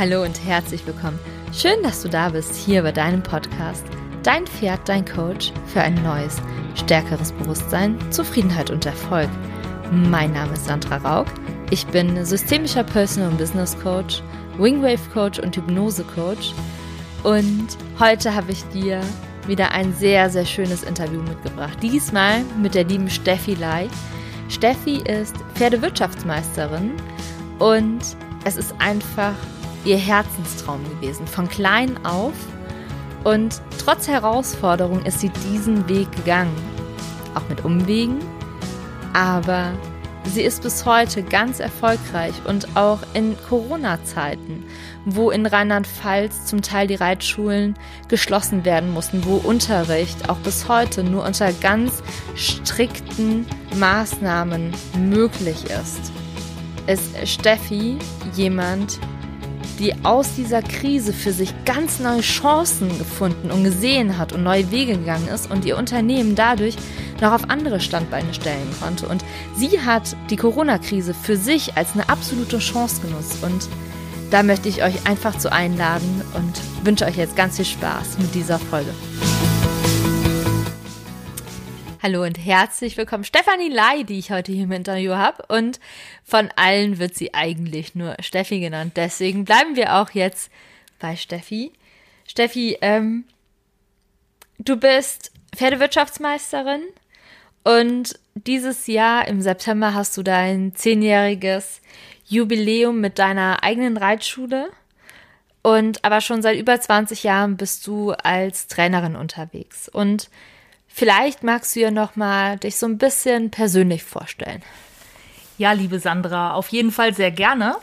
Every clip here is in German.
Hallo und herzlich willkommen. Schön, dass du da bist, hier bei deinem Podcast. Dein Pferd, dein Coach für ein neues, stärkeres Bewusstsein, Zufriedenheit und Erfolg. Mein Name ist Sandra Raug. Ich bin systemischer Personal und Business Coach, Wingwave Coach und Hypnose Coach. Und heute habe ich dir wieder ein sehr, sehr schönes Interview mitgebracht. Diesmal mit der lieben Steffi Lai. Steffi ist Pferdewirtschaftsmeisterin und es ist einfach ihr Herzenstraum gewesen, von klein auf. Und trotz Herausforderung ist sie diesen Weg gegangen. Auch mit Umwegen. Aber sie ist bis heute ganz erfolgreich und auch in Corona-Zeiten, wo in Rheinland-Pfalz zum Teil die Reitschulen geschlossen werden mussten, wo Unterricht auch bis heute nur unter ganz strikten Maßnahmen möglich ist, ist Steffi jemand, die aus dieser Krise für sich ganz neue Chancen gefunden und gesehen hat und neue Wege gegangen ist und ihr Unternehmen dadurch noch auf andere Standbeine stellen konnte. Und sie hat die Corona-Krise für sich als eine absolute Chance genutzt. Und da möchte ich euch einfach zu einladen und wünsche euch jetzt ganz viel Spaß mit dieser Folge. Hallo und herzlich willkommen. Stefanie Lai, die ich heute hier im Interview habe. Und von allen wird sie eigentlich nur Steffi genannt. Deswegen bleiben wir auch jetzt bei Steffi. Steffi, ähm, du bist Pferdewirtschaftsmeisterin und dieses Jahr im September hast du dein zehnjähriges Jubiläum mit deiner eigenen Reitschule. Und aber schon seit über 20 Jahren bist du als Trainerin unterwegs. Und Vielleicht magst du ja noch mal dich so ein bisschen persönlich vorstellen. Ja, liebe Sandra, auf jeden Fall sehr gerne.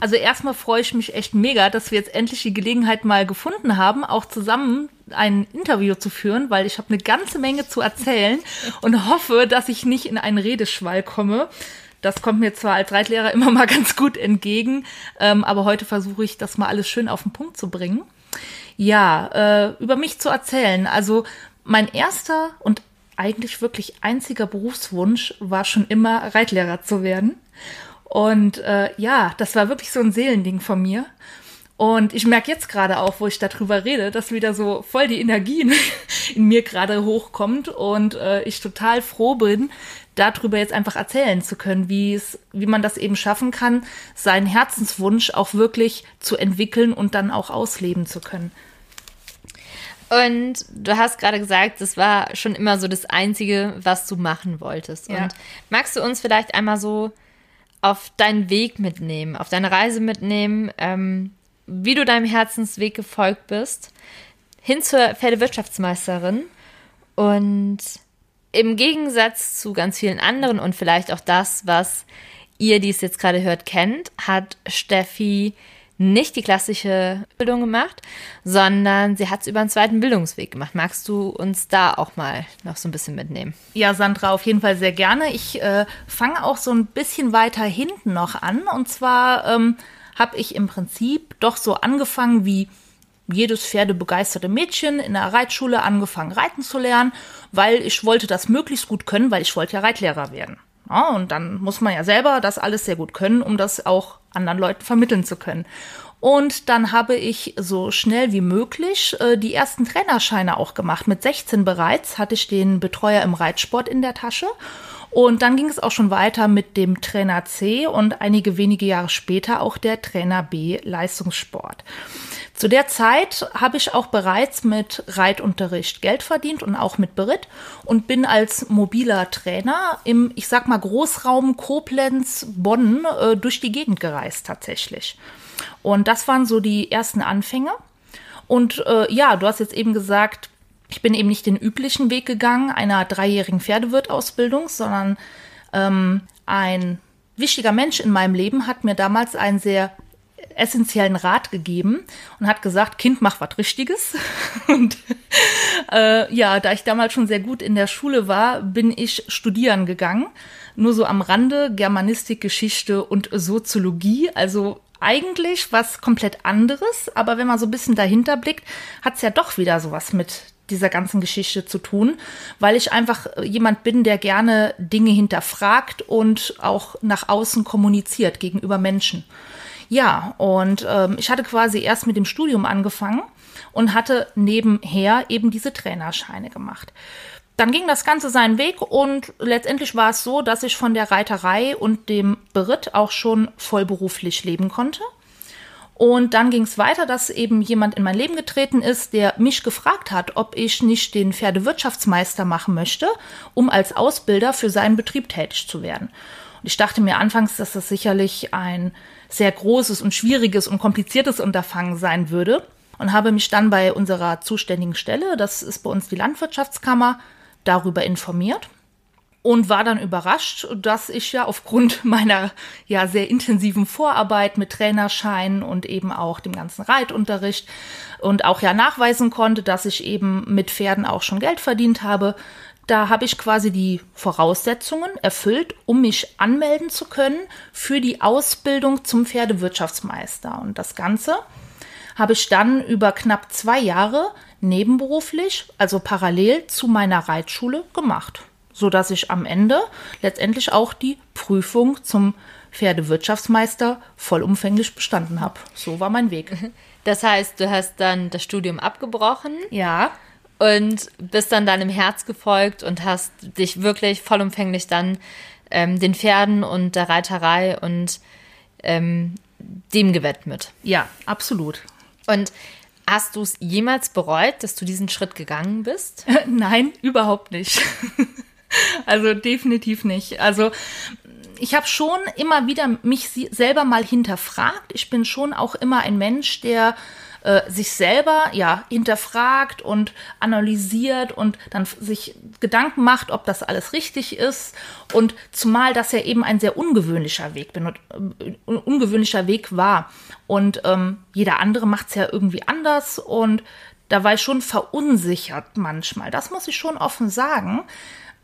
Also erstmal freue ich mich echt mega, dass wir jetzt endlich die Gelegenheit mal gefunden haben, auch zusammen ein Interview zu führen, weil ich habe eine ganze Menge zu erzählen und hoffe, dass ich nicht in einen Redeschwall komme. Das kommt mir zwar als Reitlehrer immer mal ganz gut entgegen, ähm, aber heute versuche ich das mal alles schön auf den Punkt zu bringen. Ja, äh, über mich zu erzählen. Also mein erster und eigentlich wirklich einziger Berufswunsch war schon immer Reitlehrer zu werden. Und äh, ja, das war wirklich so ein Seelending von mir. Und ich merke jetzt gerade auch, wo ich darüber rede, dass wieder so voll die Energie in, in mir gerade hochkommt und äh, ich total froh bin, darüber jetzt einfach erzählen zu können, wie es, wie man das eben schaffen kann, seinen Herzenswunsch auch wirklich zu entwickeln und dann auch ausleben zu können. Und du hast gerade gesagt, das war schon immer so das Einzige, was du machen wolltest. Ja. Und magst du uns vielleicht einmal so auf deinen Weg mitnehmen, auf deine Reise mitnehmen, ähm, wie du deinem Herzensweg gefolgt bist, hin zur Pferdewirtschaftsmeisterin und im Gegensatz zu ganz vielen anderen und vielleicht auch das, was ihr, die es jetzt gerade hört, kennt, hat Steffi nicht die klassische Bildung gemacht, sondern sie hat es über einen zweiten Bildungsweg gemacht. Magst du uns da auch mal noch so ein bisschen mitnehmen? Ja, Sandra, auf jeden Fall sehr gerne. Ich äh, fange auch so ein bisschen weiter hinten noch an. Und zwar ähm, habe ich im Prinzip doch so angefangen wie jedes pferdebegeisterte Mädchen in der Reitschule angefangen reiten zu lernen, weil ich wollte das möglichst gut können, weil ich wollte ja Reitlehrer werden. Ja, und dann muss man ja selber das alles sehr gut können, um das auch anderen Leuten vermitteln zu können. Und dann habe ich so schnell wie möglich äh, die ersten Trainerscheine auch gemacht. Mit 16 bereits hatte ich den Betreuer im Reitsport in der Tasche. Und dann ging es auch schon weiter mit dem Trainer C und einige wenige Jahre später auch der Trainer B Leistungssport. Zu der Zeit habe ich auch bereits mit Reitunterricht Geld verdient und auch mit Beritt und bin als mobiler Trainer im, ich sag mal, Großraum Koblenz, Bonn äh, durch die Gegend gereist tatsächlich. Und das waren so die ersten Anfänge. Und äh, ja, du hast jetzt eben gesagt, ich bin eben nicht den üblichen Weg gegangen, einer dreijährigen Pferdewirtausbildung, sondern ähm, ein wichtiger Mensch in meinem Leben hat mir damals einen sehr essentiellen Rat gegeben und hat gesagt, Kind, mach was Richtiges. Und äh, ja, da ich damals schon sehr gut in der Schule war, bin ich studieren gegangen. Nur so am Rande Germanistik, Geschichte und Soziologie. Also eigentlich was komplett anderes, aber wenn man so ein bisschen dahinter blickt, hat es ja doch wieder sowas mit dieser ganzen Geschichte zu tun, weil ich einfach jemand bin, der gerne Dinge hinterfragt und auch nach außen kommuniziert gegenüber Menschen. Ja, und ähm, ich hatte quasi erst mit dem Studium angefangen und hatte nebenher eben diese Trainerscheine gemacht. Dann ging das Ganze seinen Weg und letztendlich war es so, dass ich von der Reiterei und dem Beritt auch schon vollberuflich leben konnte. Und dann ging es weiter, dass eben jemand in mein Leben getreten ist, der mich gefragt hat, ob ich nicht den Pferdewirtschaftsmeister machen möchte, um als Ausbilder für seinen Betrieb tätig zu werden. Und ich dachte mir anfangs, dass das sicherlich ein sehr großes und schwieriges und kompliziertes Unterfangen sein würde und habe mich dann bei unserer zuständigen Stelle, das ist bei uns die Landwirtschaftskammer, darüber informiert und war dann überrascht, dass ich ja aufgrund meiner ja sehr intensiven Vorarbeit mit Trainerschein und eben auch dem ganzen Reitunterricht und auch ja nachweisen konnte, dass ich eben mit Pferden auch schon Geld verdient habe. Da habe ich quasi die Voraussetzungen erfüllt, um mich anmelden zu können für die Ausbildung zum Pferdewirtschaftsmeister. Und das Ganze habe ich dann über knapp zwei Jahre nebenberuflich, also parallel zu meiner Reitschule gemacht so dass ich am Ende letztendlich auch die Prüfung zum Pferdewirtschaftsmeister vollumfänglich bestanden habe. So war mein Weg. Das heißt, du hast dann das Studium abgebrochen. Ja. Und bist dann deinem Herz gefolgt und hast dich wirklich vollumfänglich dann ähm, den Pferden und der Reiterei und ähm, dem gewidmet. Ja, absolut. Und hast du es jemals bereut, dass du diesen Schritt gegangen bist? Nein, überhaupt nicht. Also definitiv nicht. Also ich habe schon immer wieder mich selber mal hinterfragt. Ich bin schon auch immer ein Mensch, der äh, sich selber ja hinterfragt und analysiert und dann sich Gedanken macht, ob das alles richtig ist. Und zumal das ja eben ein sehr ungewöhnlicher Weg bin und äh, ungewöhnlicher Weg war. Und ähm, jeder andere macht es ja irgendwie anders und da war ich schon verunsichert manchmal. Das muss ich schon offen sagen.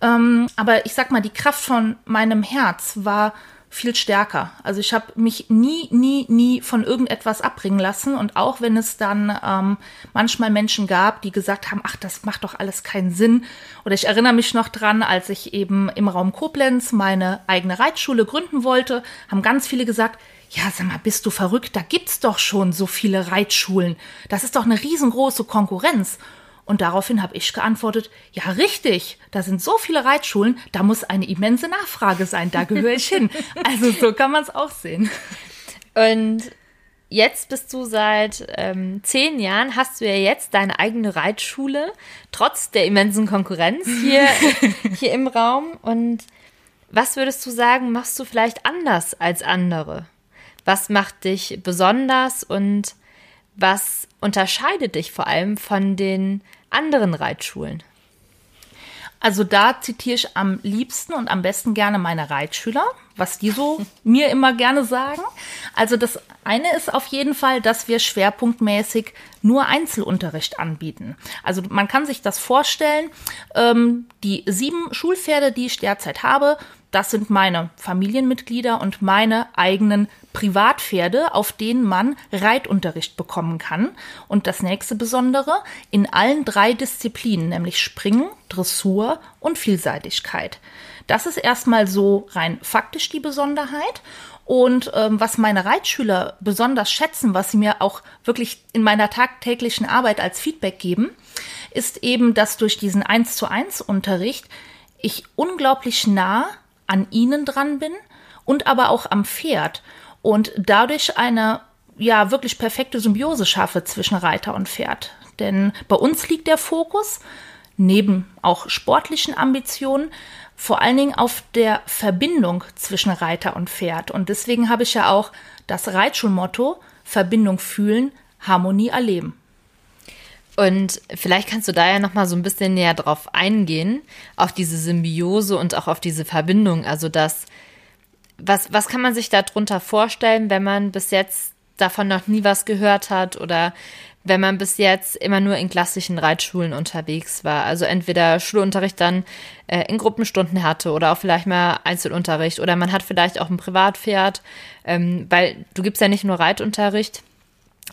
Ähm, aber ich sag mal, die Kraft von meinem Herz war viel stärker. Also ich habe mich nie, nie, nie von irgendetwas abbringen lassen. Und auch wenn es dann ähm, manchmal Menschen gab, die gesagt haben, ach, das macht doch alles keinen Sinn. Oder ich erinnere mich noch dran, als ich eben im Raum Koblenz meine eigene Reitschule gründen wollte, haben ganz viele gesagt, ja, sag mal, bist du verrückt? Da gibt's doch schon so viele Reitschulen. Das ist doch eine riesengroße Konkurrenz. Und daraufhin habe ich geantwortet, ja richtig, da sind so viele Reitschulen, da muss eine immense Nachfrage sein, da gehöre ich hin. Also so kann man es auch sehen. Und jetzt bist du seit ähm, zehn Jahren, hast du ja jetzt deine eigene Reitschule, trotz der immensen Konkurrenz hier, hier im Raum. Und was würdest du sagen, machst du vielleicht anders als andere? Was macht dich besonders und was unterscheidet dich vor allem von den anderen Reitschulen? Also da zitiere ich am liebsten und am besten gerne meine Reitschüler, was die so mir immer gerne sagen. Also das eine ist auf jeden Fall, dass wir schwerpunktmäßig nur Einzelunterricht anbieten. Also man kann sich das vorstellen, ähm, die sieben Schulpferde, die ich derzeit habe, das sind meine Familienmitglieder und meine eigenen Privatpferde, auf denen man Reitunterricht bekommen kann. Und das nächste Besondere, in allen drei Disziplinen, nämlich Springen, Dressur und Vielseitigkeit. Das ist erstmal so rein faktisch die Besonderheit. Und ähm, was meine Reitschüler besonders schätzen, was sie mir auch wirklich in meiner tagtäglichen Arbeit als Feedback geben, ist eben, dass durch diesen 1 zu 1 Unterricht ich unglaublich nah an ihnen dran bin und aber auch am Pferd und dadurch eine ja wirklich perfekte Symbiose schaffe zwischen Reiter und Pferd. Denn bei uns liegt der Fokus neben auch sportlichen Ambitionen vor allen Dingen auf der Verbindung zwischen Reiter und Pferd. Und deswegen habe ich ja auch das Reitschulmotto Verbindung fühlen, Harmonie erleben. Und vielleicht kannst du da ja noch mal so ein bisschen näher drauf eingehen, auf diese Symbiose und auch auf diese Verbindung. Also das, was, was kann man sich darunter vorstellen, wenn man bis jetzt davon noch nie was gehört hat oder wenn man bis jetzt immer nur in klassischen Reitschulen unterwegs war. Also entweder Schulunterricht dann äh, in Gruppenstunden hatte oder auch vielleicht mal Einzelunterricht oder man hat vielleicht auch ein Privatpferd, ähm, weil du gibst ja nicht nur Reitunterricht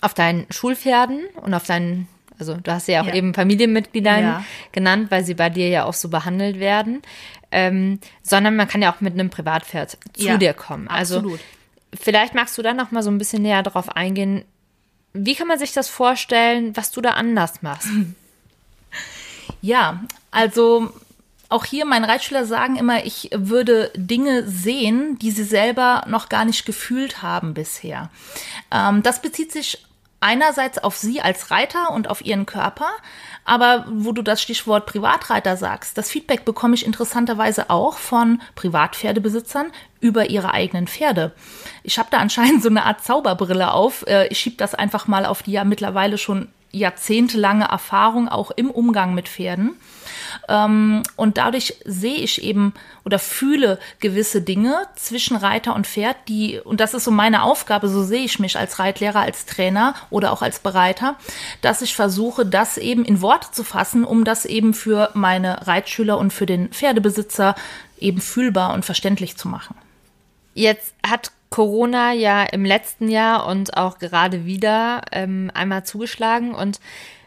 auf deinen Schulpferden und auf deinen also du hast ja auch ja. eben Familienmitgliedern ja. genannt, weil sie bei dir ja auch so behandelt werden. Ähm, sondern man kann ja auch mit einem Privatpferd zu ja, dir kommen. Also absolut. Vielleicht magst du da noch mal so ein bisschen näher drauf eingehen. Wie kann man sich das vorstellen, was du da anders machst? Ja, also auch hier, meine Reitschüler sagen immer, ich würde Dinge sehen, die sie selber noch gar nicht gefühlt haben bisher. Ähm, das bezieht sich einerseits auf sie als Reiter und auf ihren Körper, aber wo du das Stichwort Privatreiter sagst, das Feedback bekomme ich interessanterweise auch von Privatpferdebesitzern über ihre eigenen Pferde. Ich habe da anscheinend so eine Art Zauberbrille auf. Äh, ich schiebe das einfach mal auf die ja mittlerweile schon jahrzehntelange Erfahrung auch im Umgang mit Pferden. Ähm, und dadurch sehe ich eben oder fühle gewisse Dinge zwischen Reiter und Pferd, die, und das ist so meine Aufgabe, so sehe ich mich als Reitlehrer, als Trainer oder auch als Bereiter, dass ich versuche, das eben in Worte zu fassen, um das eben für meine Reitschüler und für den Pferdebesitzer eben fühlbar und verständlich zu machen. Jetzt hat Corona ja im letzten Jahr und auch gerade wieder ähm, einmal zugeschlagen und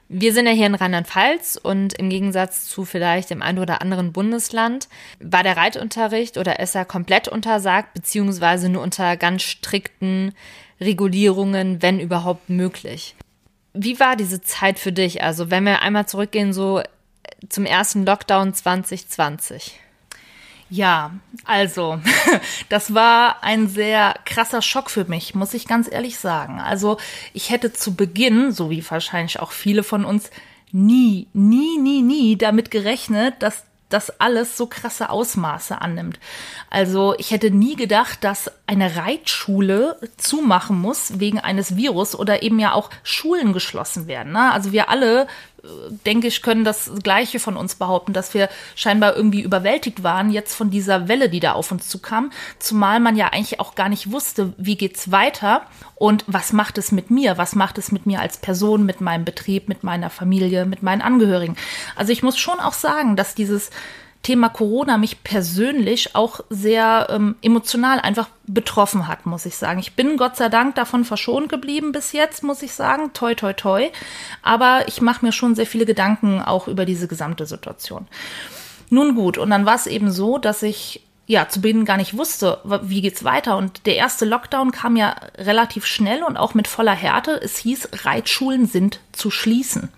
wir sind ja hier in Rheinland-Pfalz und im Gegensatz zu vielleicht dem einen oder anderen Bundesland war der Reitunterricht oder ist er komplett untersagt, beziehungsweise nur unter ganz strikten Regulierungen, wenn überhaupt möglich. Wie war diese Zeit für dich? Also wenn wir einmal zurückgehen, so zum ersten Lockdown 2020. Ja, also, das war ein sehr krasser Schock für mich, muss ich ganz ehrlich sagen. Also, ich hätte zu Beginn, so wie wahrscheinlich auch viele von uns, nie, nie, nie, nie damit gerechnet, dass das alles so krasse Ausmaße annimmt. Also ich hätte nie gedacht, dass eine Reitschule zumachen muss wegen eines Virus oder eben ja auch Schulen geschlossen werden. Ne? Also wir alle denke ich, können das Gleiche von uns behaupten, dass wir scheinbar irgendwie überwältigt waren jetzt von dieser Welle, die da auf uns zukam. Zumal man ja eigentlich auch gar nicht wusste, wie geht's weiter und was macht es mit mir? Was macht es mit mir als Person, mit meinem Betrieb, mit meiner Familie, mit meinen Angehörigen? Also ich muss schon auch sagen, dass dieses Thema Corona mich persönlich auch sehr ähm, emotional einfach betroffen hat, muss ich sagen. Ich bin Gott sei Dank davon verschont geblieben bis jetzt, muss ich sagen. Toi, toi, toi. Aber ich mache mir schon sehr viele Gedanken auch über diese gesamte Situation. Nun gut, und dann war es eben so, dass ich ja, zu Beginn gar nicht wusste, wie geht's weiter. Und der erste Lockdown kam ja relativ schnell und auch mit voller Härte. Es hieß, Reitschulen sind zu schließen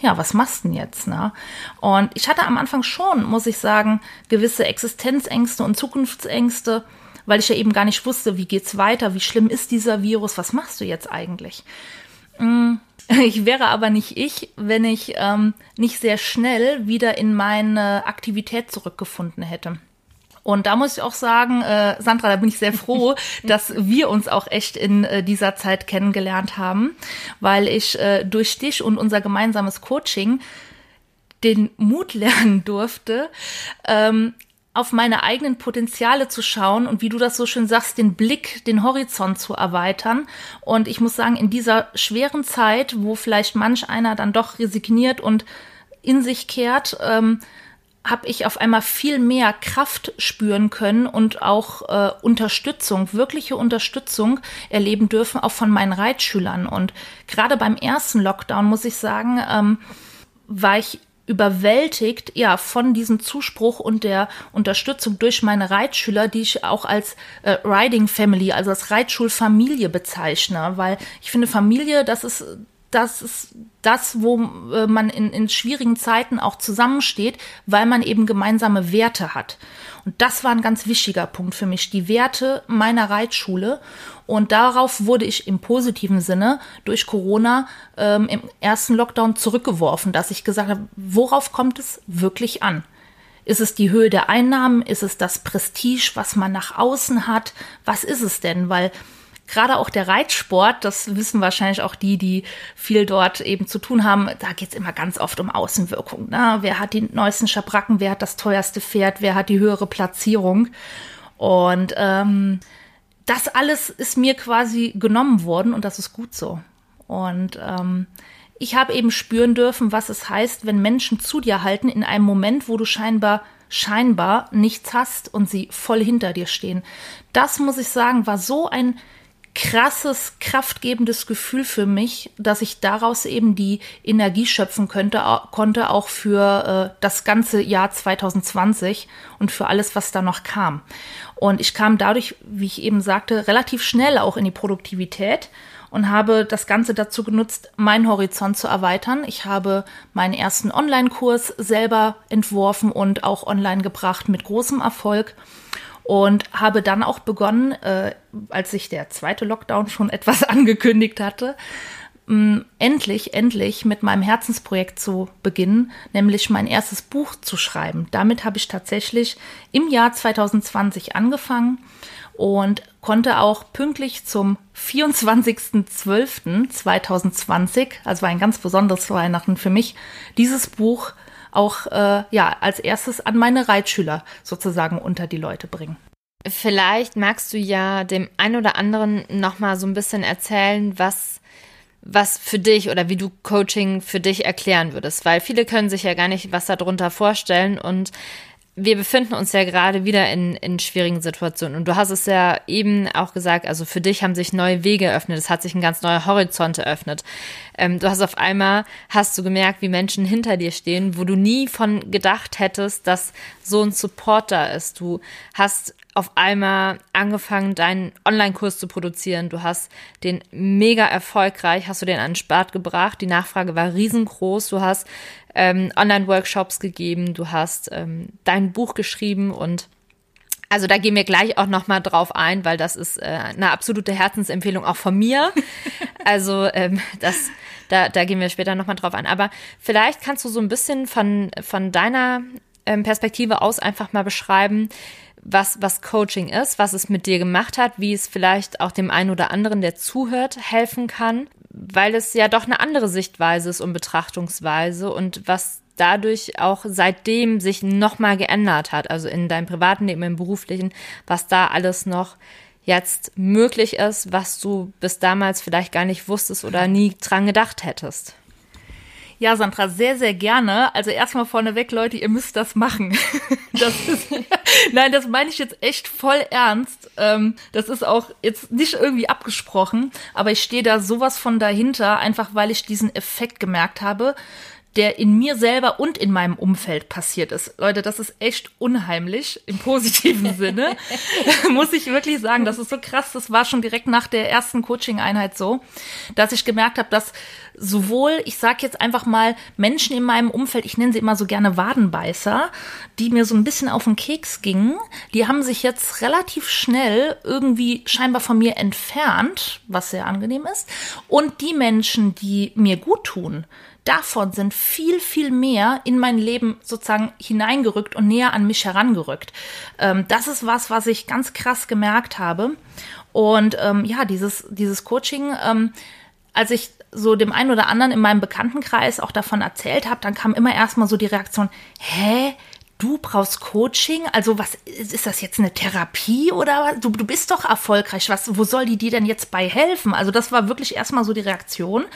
ja, was machst du denn jetzt? Ne? Und ich hatte am Anfang schon, muss ich sagen, gewisse Existenzängste und Zukunftsängste, weil ich ja eben gar nicht wusste, wie geht's weiter, wie schlimm ist dieser Virus, was machst du jetzt eigentlich? Mm, ich wäre aber nicht ich, wenn ich ähm, nicht sehr schnell wieder in meine Aktivität zurückgefunden hätte. Und da muss ich auch sagen, äh, Sandra, da bin ich sehr froh, dass wir uns auch echt in äh, dieser Zeit kennengelernt haben, weil ich äh, durch dich und unser gemeinsames Coaching den Mut lernen durfte, ähm, auf meine eigenen Potenziale zu schauen und wie du das so schön sagst, den Blick, den Horizont zu erweitern. Und ich muss sagen, in dieser schweren Zeit, wo vielleicht manch einer dann doch resigniert und in sich kehrt, ähm, habe ich auf einmal viel mehr Kraft spüren können und auch äh, Unterstützung, wirkliche Unterstützung erleben dürfen, auch von meinen Reitschülern. Und gerade beim ersten Lockdown, muss ich sagen, ähm, war ich überwältigt, ja, von diesem Zuspruch und der Unterstützung durch meine Reitschüler, die ich auch als äh, Riding Family, also als Reitschulfamilie bezeichne, weil ich finde Familie, das ist das ist das, wo äh, man in, in schwierigen Zeiten auch zusammensteht, weil man eben gemeinsame Werte hat. Und das war ein ganz wichtiger Punkt für mich, die Werte meiner Reitschule. Und darauf wurde ich im positiven Sinne durch Corona ähm, im ersten Lockdown zurückgeworfen, dass ich gesagt habe, worauf kommt es wirklich an? Ist es die Höhe der Einnahmen? Ist es das Prestige, was man nach außen hat? Was ist es denn? Weil gerade auch der Reitsport, das wissen wahrscheinlich auch die, die viel dort eben zu tun haben, da geht es immer ganz oft um Außenwirkung. Ne? Wer hat die neuesten Schabracken, wer hat das teuerste Pferd, wer hat die höhere Platzierung? Und ähm, das alles ist mir quasi genommen worden und das ist gut so. Und ähm, ich habe eben spüren dürfen, was es heißt, wenn Menschen zu dir halten in einem Moment, wo du scheinbar scheinbar nichts hast und sie voll hinter dir stehen. Das muss ich sagen, war so ein krasses, kraftgebendes Gefühl für mich, dass ich daraus eben die Energie schöpfen könnte, konnte auch für äh, das ganze Jahr 2020 und für alles, was da noch kam. Und ich kam dadurch, wie ich eben sagte, relativ schnell auch in die Produktivität und habe das Ganze dazu genutzt, meinen Horizont zu erweitern. Ich habe meinen ersten Online-Kurs selber entworfen und auch online gebracht mit großem Erfolg und habe dann auch begonnen, äh, als sich der zweite Lockdown schon etwas angekündigt hatte, mh, endlich, endlich mit meinem Herzensprojekt zu beginnen, nämlich mein erstes Buch zu schreiben. Damit habe ich tatsächlich im Jahr 2020 angefangen und konnte auch pünktlich zum 24.12.2020, also ein ganz besonderes Weihnachten für mich, dieses Buch auch äh, ja als erstes an meine Reitschüler sozusagen unter die Leute bringen. Vielleicht magst du ja dem einen oder anderen noch mal so ein bisschen erzählen, was was für dich oder wie du Coaching für dich erklären würdest, weil viele können sich ja gar nicht was darunter vorstellen und wir befinden uns ja gerade wieder in, in schwierigen Situationen. Und du hast es ja eben auch gesagt, also für dich haben sich neue Wege eröffnet, es hat sich ein ganz neuer Horizont eröffnet. Ähm, du hast auf einmal, hast du gemerkt, wie Menschen hinter dir stehen, wo du nie von gedacht hättest, dass so ein Support da ist. Du hast auf einmal angefangen, deinen Online-Kurs zu produzieren. Du hast den mega erfolgreich, hast du den an den Start gebracht. Die Nachfrage war riesengroß. Du hast ähm, Online-Workshops gegeben, du hast ähm, dein Buch geschrieben und also da gehen wir gleich auch noch mal drauf ein, weil das ist äh, eine absolute Herzensempfehlung auch von mir. Also ähm, das, da, da gehen wir später noch mal drauf ein. Aber vielleicht kannst du so ein bisschen von von deiner ähm, Perspektive aus einfach mal beschreiben, was, was Coaching ist, was es mit dir gemacht hat, wie es vielleicht auch dem einen oder anderen, der zuhört, helfen kann, weil es ja doch eine andere Sichtweise ist und Betrachtungsweise und was dadurch auch seitdem sich nochmal geändert hat, also in deinem privaten Leben, im beruflichen, was da alles noch jetzt möglich ist, was du bis damals vielleicht gar nicht wusstest oder nie dran gedacht hättest. Ja, Sandra, sehr, sehr gerne. Also erstmal vorneweg, Leute, ihr müsst das machen. Das ist, nein, das meine ich jetzt echt voll ernst. Ähm, das ist auch jetzt nicht irgendwie abgesprochen, aber ich stehe da sowas von dahinter, einfach weil ich diesen Effekt gemerkt habe, der in mir selber und in meinem Umfeld passiert ist. Leute, das ist echt unheimlich im positiven Sinne. Muss ich wirklich sagen, das ist so krass. Das war schon direkt nach der ersten Coaching-Einheit so, dass ich gemerkt habe, dass sowohl, ich sage jetzt einfach mal, Menschen in meinem Umfeld, ich nenne sie immer so gerne Wadenbeißer, die mir so ein bisschen auf den Keks gingen, die haben sich jetzt relativ schnell irgendwie scheinbar von mir entfernt, was sehr angenehm ist. Und die Menschen, die mir gut tun, davon sind viel, viel mehr in mein Leben sozusagen hineingerückt und näher an mich herangerückt. Ähm, das ist was, was ich ganz krass gemerkt habe. Und ähm, ja, dieses, dieses Coaching, ähm, als ich so dem einen oder anderen in meinem Bekanntenkreis auch davon erzählt habe, dann kam immer erstmal so die Reaktion, hä? Du brauchst Coaching? Also was ist das jetzt eine Therapie oder du, du bist doch erfolgreich? Was, wo soll die dir denn jetzt bei helfen? Also das war wirklich erstmal so die Reaktion.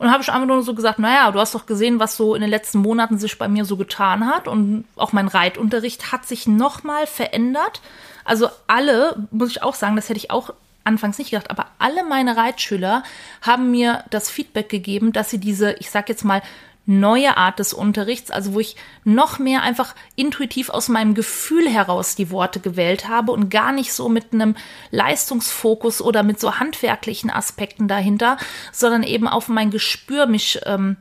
Und habe ich einfach nur so gesagt, naja, du hast doch gesehen, was so in den letzten Monaten sich bei mir so getan hat. Und auch mein Reitunterricht hat sich nochmal verändert. Also alle, muss ich auch sagen, das hätte ich auch anfangs nicht gedacht, aber alle meine Reitschüler haben mir das Feedback gegeben, dass sie diese, ich sag jetzt mal, neue Art des Unterrichts, also wo ich noch mehr einfach intuitiv aus meinem Gefühl heraus die Worte gewählt habe und gar nicht so mit einem Leistungsfokus oder mit so handwerklichen Aspekten dahinter, sondern eben auf mein Gespür mich ähm,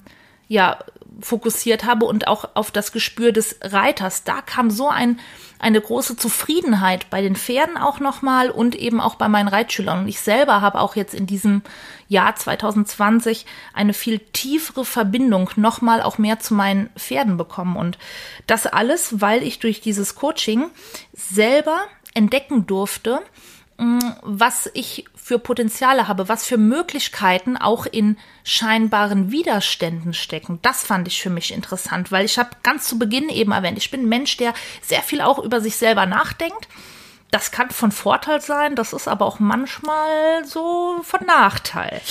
ja fokussiert habe und auch auf das Gespür des Reiters. Da kam so ein eine große Zufriedenheit bei den Pferden auch nochmal und eben auch bei meinen Reitschülern. Und ich selber habe auch jetzt in diesem Jahr 2020 eine viel tiefere Verbindung nochmal auch mehr zu meinen Pferden bekommen. Und das alles, weil ich durch dieses Coaching selber entdecken durfte, was ich für Potenziale habe, was für Möglichkeiten auch in scheinbaren Widerständen stecken. Das fand ich für mich interessant, weil ich habe ganz zu Beginn eben erwähnt, ich bin ein Mensch, der sehr viel auch über sich selber nachdenkt das kann von Vorteil sein, das ist aber auch manchmal so von Nachteil.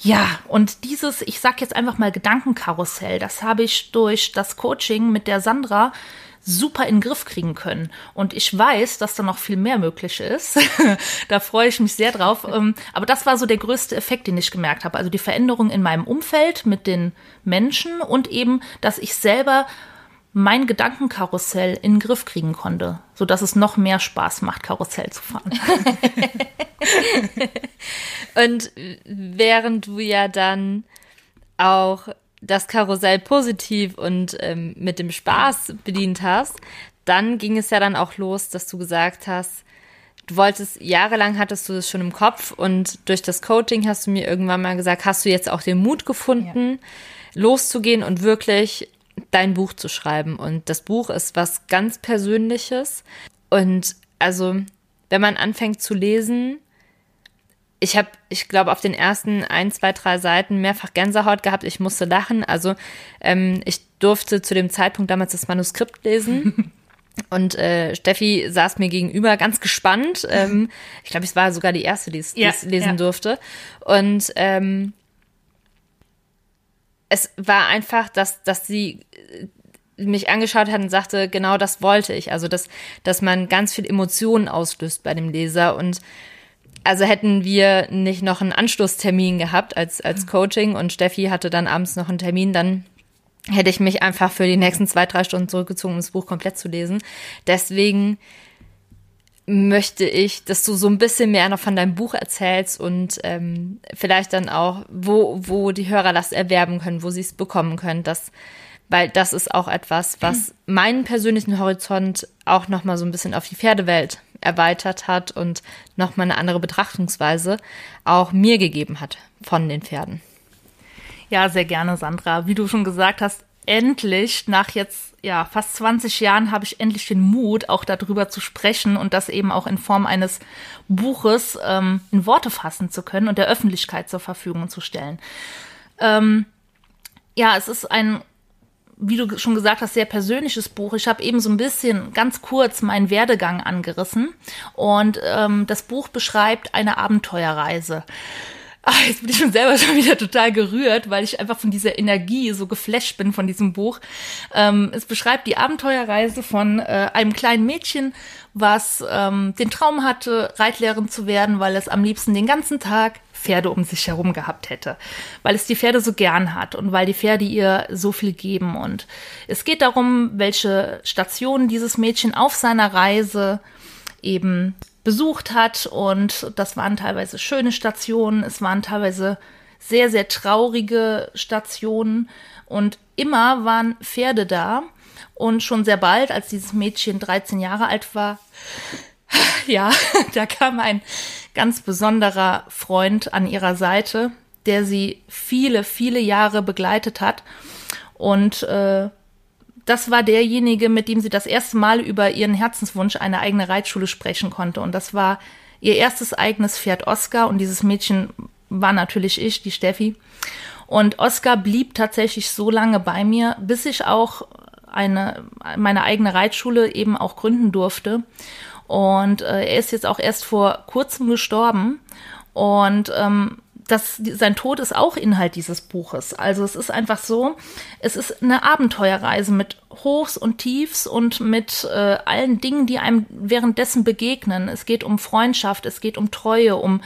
Ja, und dieses, ich sag jetzt einfach mal Gedankenkarussell, das habe ich durch das Coaching mit der Sandra super in den Griff kriegen können. Und ich weiß, dass da noch viel mehr möglich ist. da freue ich mich sehr drauf. Ähm, aber das war so der größte Effekt, den ich gemerkt habe. Also die Veränderung in meinem Umfeld mit den Menschen und eben, dass ich selber mein Gedankenkarussell in den Griff kriegen konnte, sodass es noch mehr Spaß macht, Karussell zu fahren. und während du ja dann auch das Karussell positiv und ähm, mit dem Spaß bedient hast, dann ging es ja dann auch los, dass du gesagt hast, du wolltest, jahrelang hattest du das schon im Kopf und durch das Coaching hast du mir irgendwann mal gesagt, hast du jetzt auch den Mut gefunden, ja. loszugehen und wirklich dein Buch zu schreiben. Und das Buch ist was ganz Persönliches. Und also, wenn man anfängt zu lesen, ich habe, ich glaube, auf den ersten ein, zwei, drei Seiten mehrfach Gänsehaut gehabt. Ich musste lachen. Also ähm, ich durfte zu dem Zeitpunkt damals das Manuskript lesen. Und äh, Steffi saß mir gegenüber, ganz gespannt. Ähm, ich glaube, es war sogar die erste, die es ja, lesen ja. durfte. Und ähm, es war einfach, dass, dass sie äh, mich angeschaut hat und sagte, genau das wollte ich. Also, dass, dass man ganz viel Emotionen auslöst bei dem Leser. Und also hätten wir nicht noch einen Anschlusstermin gehabt als, als Coaching und Steffi hatte dann abends noch einen Termin, dann hätte ich mich einfach für die nächsten zwei, drei Stunden zurückgezogen, um das Buch komplett zu lesen. Deswegen möchte ich, dass du so ein bisschen mehr noch von deinem Buch erzählst und ähm, vielleicht dann auch, wo, wo die Hörer das erwerben können, wo sie es bekommen können. Das, weil das ist auch etwas, was meinen persönlichen Horizont auch noch mal so ein bisschen auf die Pferdewelt erweitert hat und noch mal eine andere Betrachtungsweise auch mir gegeben hat von den Pferden. Ja, sehr gerne, Sandra. Wie du schon gesagt hast, endlich, nach jetzt ja fast 20 Jahren, habe ich endlich den Mut, auch darüber zu sprechen und das eben auch in Form eines Buches ähm, in Worte fassen zu können und der Öffentlichkeit zur Verfügung zu stellen. Ähm, ja, es ist ein wie du schon gesagt hast, sehr persönliches Buch. Ich habe eben so ein bisschen ganz kurz meinen Werdegang angerissen und ähm, das Buch beschreibt eine Abenteuerreise. Ach, jetzt bin ich schon selber schon wieder total gerührt, weil ich einfach von dieser Energie so geflasht bin von diesem Buch. Ähm, es beschreibt die Abenteuerreise von äh, einem kleinen Mädchen, was ähm, den Traum hatte, Reitlehrerin zu werden, weil es am liebsten den ganzen Tag Pferde um sich herum gehabt hätte, weil es die Pferde so gern hat und weil die Pferde ihr so viel geben. Und es geht darum, welche Stationen dieses Mädchen auf seiner Reise eben besucht hat. Und das waren teilweise schöne Stationen, es waren teilweise sehr, sehr traurige Stationen. Und immer waren Pferde da. Und schon sehr bald, als dieses Mädchen 13 Jahre alt war, ja, da kam ein ganz besonderer Freund an ihrer Seite, der sie viele, viele Jahre begleitet hat. Und äh, das war derjenige, mit dem sie das erste Mal über ihren Herzenswunsch, eine eigene Reitschule sprechen konnte. Und das war ihr erstes eigenes Pferd Oscar. Und dieses Mädchen war natürlich ich, die Steffi. Und Oscar blieb tatsächlich so lange bei mir, bis ich auch eine, meine eigene Reitschule eben auch gründen durfte. Und äh, er ist jetzt auch erst vor kurzem gestorben. Und ähm, das, sein Tod ist auch Inhalt dieses Buches. Also es ist einfach so, es ist eine Abenteuerreise mit Hochs und Tiefs und mit äh, allen Dingen, die einem währenddessen begegnen. Es geht um Freundschaft, es geht um Treue, um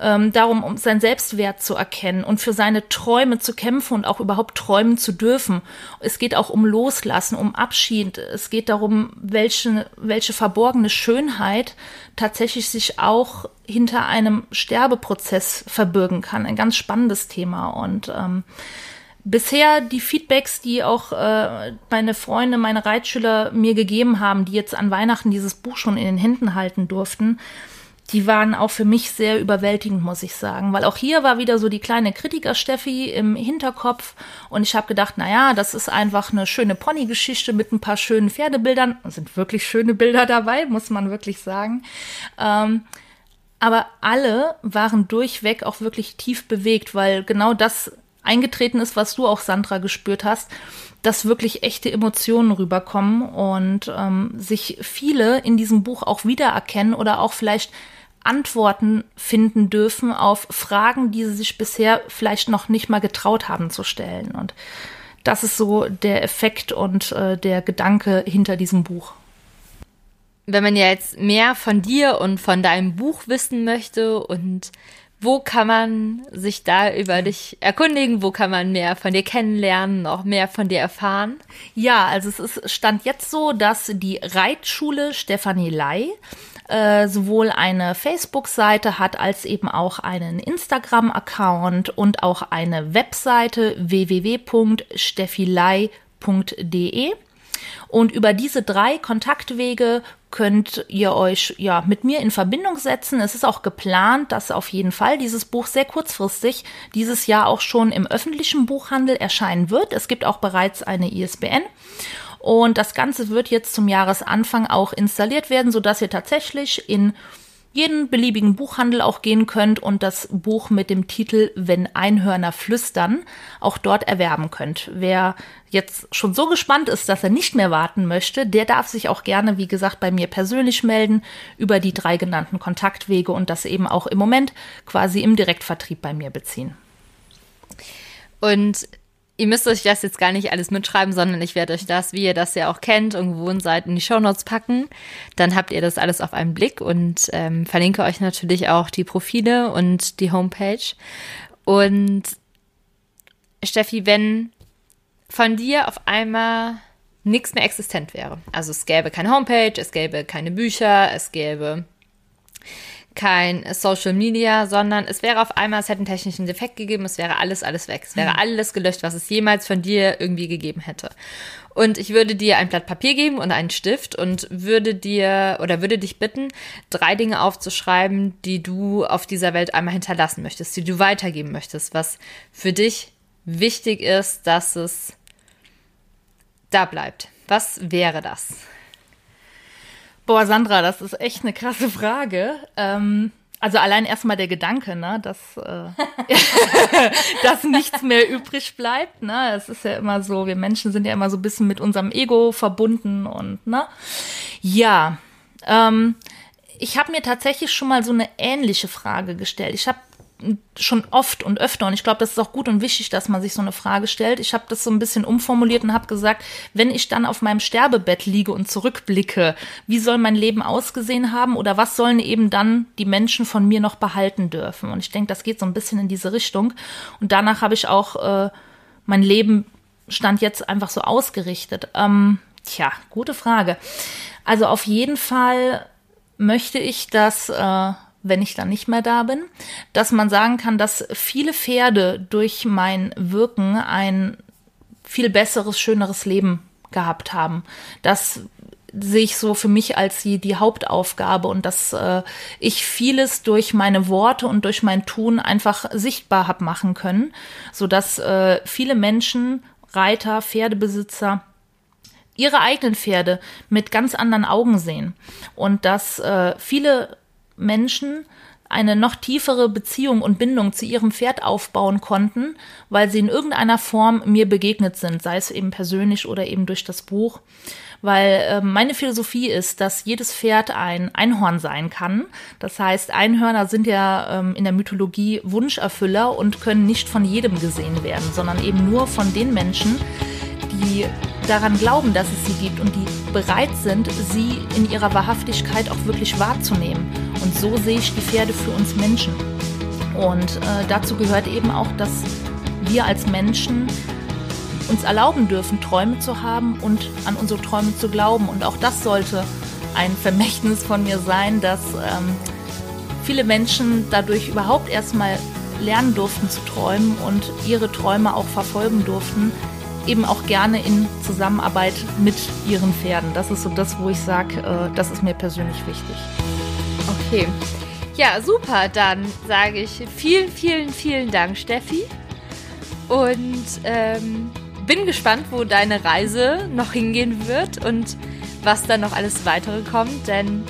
ähm, darum, um seinen Selbstwert zu erkennen und für seine Träume zu kämpfen und auch überhaupt träumen zu dürfen. Es geht auch um Loslassen, um Abschied. Es geht darum, welche, welche verborgene Schönheit tatsächlich sich auch hinter einem Sterbeprozess verbirgen kann. Ein ganz spannendes Thema und ähm, bisher die Feedbacks, die auch äh, meine Freunde, meine Reitschüler mir gegeben haben, die jetzt an Weihnachten dieses Buch schon in den Händen halten durften, die waren auch für mich sehr überwältigend, muss ich sagen, weil auch hier war wieder so die kleine Kritiker Steffi im Hinterkopf und ich habe gedacht, na ja, das ist einfach eine schöne Pony-Geschichte mit ein paar schönen Pferdebildern. Es sind wirklich schöne Bilder dabei, muss man wirklich sagen. Ähm, aber alle waren durchweg auch wirklich tief bewegt, weil genau das eingetreten ist, was du auch, Sandra, gespürt hast, dass wirklich echte Emotionen rüberkommen und ähm, sich viele in diesem Buch auch wiedererkennen oder auch vielleicht Antworten finden dürfen auf Fragen, die sie sich bisher vielleicht noch nicht mal getraut haben zu stellen. Und das ist so der Effekt und äh, der Gedanke hinter diesem Buch. Wenn man ja jetzt mehr von dir und von deinem Buch wissen möchte und wo kann man sich da über dich erkundigen? Wo kann man mehr von dir kennenlernen, noch mehr von dir erfahren? Ja, also es ist, stand jetzt so, dass die Reitschule Stefanie Lai äh, sowohl eine Facebook-Seite hat als eben auch einen Instagram-Account und auch eine Webseite www.steffilei.de. Und über diese drei Kontaktwege könnt ihr euch ja mit mir in Verbindung setzen. Es ist auch geplant, dass auf jeden Fall dieses Buch sehr kurzfristig dieses Jahr auch schon im öffentlichen Buchhandel erscheinen wird. Es gibt auch bereits eine ISBN. Und das Ganze wird jetzt zum Jahresanfang auch installiert werden, sodass ihr tatsächlich in jeden beliebigen Buchhandel auch gehen könnt und das Buch mit dem Titel Wenn Einhörner flüstern auch dort erwerben könnt. Wer jetzt schon so gespannt ist, dass er nicht mehr warten möchte, der darf sich auch gerne, wie gesagt, bei mir persönlich melden über die drei genannten Kontaktwege und das eben auch im Moment quasi im Direktvertrieb bei mir beziehen. Und ihr müsst euch das jetzt gar nicht alles mitschreiben, sondern ich werde euch das, wie ihr das ja auch kennt und gewohnt seid, in die Shownotes packen. Dann habt ihr das alles auf einen Blick und ähm, verlinke euch natürlich auch die Profile und die Homepage. Und Steffi, wenn von dir auf einmal nichts mehr existent wäre, also es gäbe keine Homepage, es gäbe keine Bücher, es gäbe kein Social Media, sondern es wäre auf einmal, es hätte einen technischen Defekt gegeben, es wäre alles, alles weg. Es wäre mhm. alles gelöscht, was es jemals von dir irgendwie gegeben hätte. Und ich würde dir ein Blatt Papier geben und einen Stift und würde dir oder würde dich bitten, drei Dinge aufzuschreiben, die du auf dieser Welt einmal hinterlassen möchtest, die du weitergeben möchtest, was für dich wichtig ist, dass es da bleibt. Was wäre das? Boah, Sandra, das ist echt eine krasse Frage. Ähm, also allein erstmal der Gedanke, ne, dass, äh, dass nichts mehr übrig bleibt. Ne? Es ist ja immer so, wir Menschen sind ja immer so ein bisschen mit unserem Ego verbunden und ne. Ja, ähm, ich habe mir tatsächlich schon mal so eine ähnliche Frage gestellt. Ich habe schon oft und öfter und ich glaube, das ist auch gut und wichtig, dass man sich so eine Frage stellt. Ich habe das so ein bisschen umformuliert und habe gesagt, wenn ich dann auf meinem Sterbebett liege und zurückblicke, wie soll mein Leben ausgesehen haben oder was sollen eben dann die Menschen von mir noch behalten dürfen? Und ich denke, das geht so ein bisschen in diese Richtung. Und danach habe ich auch äh, mein Leben stand jetzt einfach so ausgerichtet. Ähm, tja, gute Frage. Also auf jeden Fall möchte ich, dass äh, wenn ich dann nicht mehr da bin, dass man sagen kann, dass viele Pferde durch mein Wirken ein viel besseres, schöneres Leben gehabt haben. Das sehe ich so für mich als die, die Hauptaufgabe und dass äh, ich vieles durch meine Worte und durch mein Tun einfach sichtbar habe machen können, so dass äh, viele Menschen, Reiter, Pferdebesitzer ihre eigenen Pferde mit ganz anderen Augen sehen und dass äh, viele Menschen eine noch tiefere Beziehung und Bindung zu ihrem Pferd aufbauen konnten, weil sie in irgendeiner Form mir begegnet sind, sei es eben persönlich oder eben durch das Buch. Weil äh, meine Philosophie ist, dass jedes Pferd ein Einhorn sein kann. Das heißt, Einhörner sind ja ähm, in der Mythologie Wunscherfüller und können nicht von jedem gesehen werden, sondern eben nur von den Menschen, die daran glauben, dass es sie gibt und die bereit sind, sie in ihrer Wahrhaftigkeit auch wirklich wahrzunehmen. Und so sehe ich die Pferde für uns Menschen. Und äh, dazu gehört eben auch, dass wir als Menschen uns erlauben dürfen, Träume zu haben und an unsere Träume zu glauben. Und auch das sollte ein Vermächtnis von mir sein, dass ähm, viele Menschen dadurch überhaupt erstmal lernen durften zu träumen und ihre Träume auch verfolgen durften, eben auch gerne in Zusammenarbeit mit ihren Pferden. Das ist so das, wo ich sage, äh, das ist mir persönlich wichtig. Okay. Ja, super. Dann sage ich vielen, vielen, vielen Dank, Steffi. Und ähm, bin gespannt, wo deine Reise noch hingehen wird und was dann noch alles weitere kommt. Denn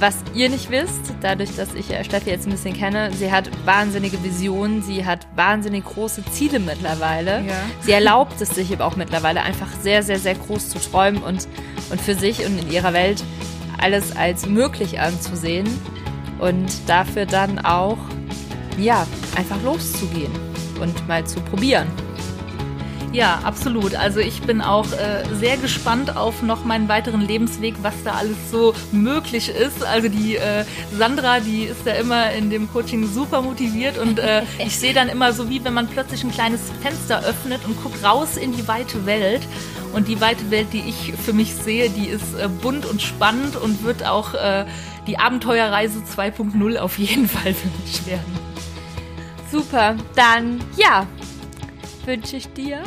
was ihr nicht wisst, dadurch, dass ich Steffi jetzt ein bisschen kenne, sie hat wahnsinnige Visionen, sie hat wahnsinnig große Ziele mittlerweile. Ja. Sie erlaubt es sich aber auch mittlerweile einfach sehr, sehr, sehr groß zu träumen und, und für sich und in ihrer Welt alles als möglich anzusehen und dafür dann auch, ja, einfach loszugehen und mal zu probieren. Ja, absolut. Also ich bin auch äh, sehr gespannt auf noch meinen weiteren Lebensweg, was da alles so möglich ist. Also die äh, Sandra, die ist da immer in dem Coaching super motiviert und äh, ich sehe dann immer so, wie wenn man plötzlich ein kleines Fenster öffnet und guckt raus in die weite Welt. Und die weite Welt, die ich für mich sehe, die ist äh, bunt und spannend und wird auch äh, die Abenteuerreise 2.0 auf jeden Fall für mich werden. Super, dann ja, wünsche ich dir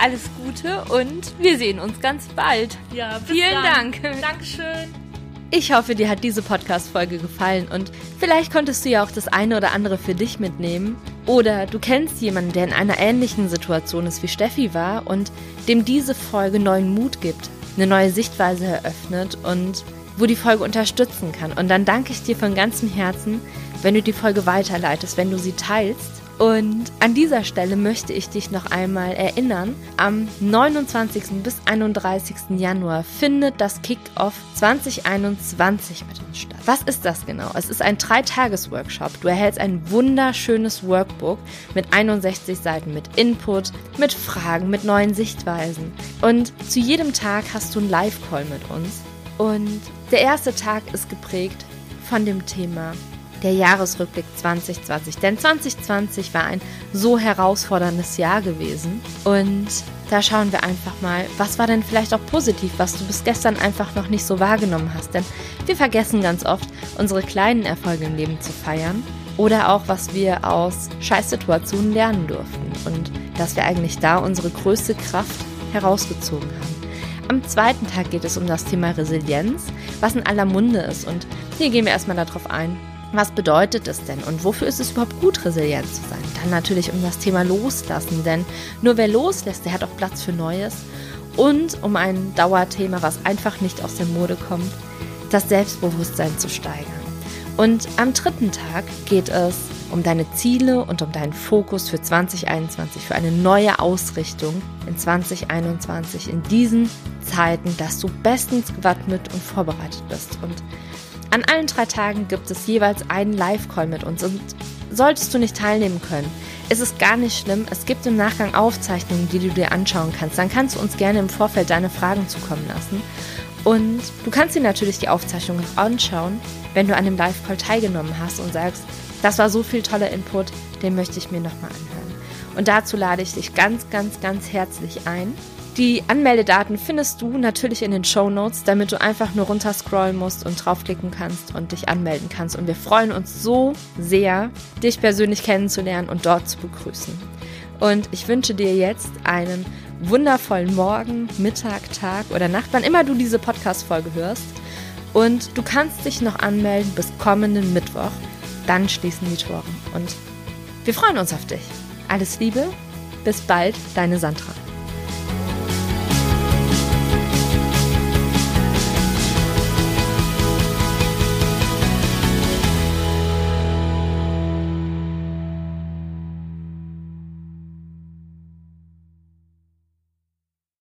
alles Gute und wir sehen uns ganz bald. Ja, vielen dann. Dank. Dankeschön. Ich hoffe, dir hat diese Podcast-Folge gefallen und vielleicht konntest du ja auch das eine oder andere für dich mitnehmen. Oder du kennst jemanden, der in einer ähnlichen Situation ist wie Steffi war und dem diese Folge neuen Mut gibt, eine neue Sichtweise eröffnet und wo die Folge unterstützen kann. Und dann danke ich dir von ganzem Herzen, wenn du die Folge weiterleitest, wenn du sie teilst und an dieser Stelle möchte ich dich noch einmal erinnern, am 29. bis 31. Januar findet das Kick-Off 2021 mit uns statt. Was ist das genau? Es ist ein Dreitages-Workshop. Du erhältst ein wunderschönes Workbook mit 61 Seiten, mit Input, mit Fragen, mit neuen Sichtweisen. Und zu jedem Tag hast du einen Live-Call mit uns. Und der erste Tag ist geprägt von dem Thema der Jahresrückblick 2020. Denn 2020 war ein so herausforderndes Jahr gewesen. Und da schauen wir einfach mal, was war denn vielleicht auch positiv, was du bis gestern einfach noch nicht so wahrgenommen hast. Denn wir vergessen ganz oft, unsere kleinen Erfolge im Leben zu feiern. Oder auch, was wir aus Scheißsituationen lernen durften. Und dass wir eigentlich da unsere größte Kraft herausgezogen haben. Am zweiten Tag geht es um das Thema Resilienz, was in aller Munde ist. Und hier gehen wir erstmal darauf ein, was bedeutet es denn und wofür ist es überhaupt gut, resilient zu sein? Dann natürlich um das Thema Loslassen, denn nur wer loslässt, der hat auch Platz für Neues. Und um ein Dauerthema, was einfach nicht aus der Mode kommt, das Selbstbewusstsein zu steigern. Und am dritten Tag geht es um deine Ziele und um deinen Fokus für 2021, für eine neue Ausrichtung in 2021, in diesen Zeiten, dass du bestens gewappnet und vorbereitet bist. Und an allen drei Tagen gibt es jeweils einen Live-Call mit uns und solltest du nicht teilnehmen können, ist es gar nicht schlimm. Es gibt im Nachgang Aufzeichnungen, die du dir anschauen kannst. Dann kannst du uns gerne im Vorfeld deine Fragen zukommen lassen. Und du kannst dir natürlich die Aufzeichnung auch anschauen, wenn du an dem Live-Call teilgenommen hast und sagst, das war so viel toller Input, den möchte ich mir nochmal anhören. Und dazu lade ich dich ganz, ganz, ganz herzlich ein. Die Anmeldedaten findest du natürlich in den Show Notes, damit du einfach nur runterscrollen musst und draufklicken kannst und dich anmelden kannst. Und wir freuen uns so sehr, dich persönlich kennenzulernen und dort zu begrüßen. Und ich wünsche dir jetzt einen wundervollen Morgen, Mittag, Tag oder Nacht, wann immer du diese Podcast-Folge hörst. Und du kannst dich noch anmelden bis kommenden Mittwoch. Dann schließen die Tore. Und wir freuen uns auf dich. Alles Liebe, bis bald, deine Sandra.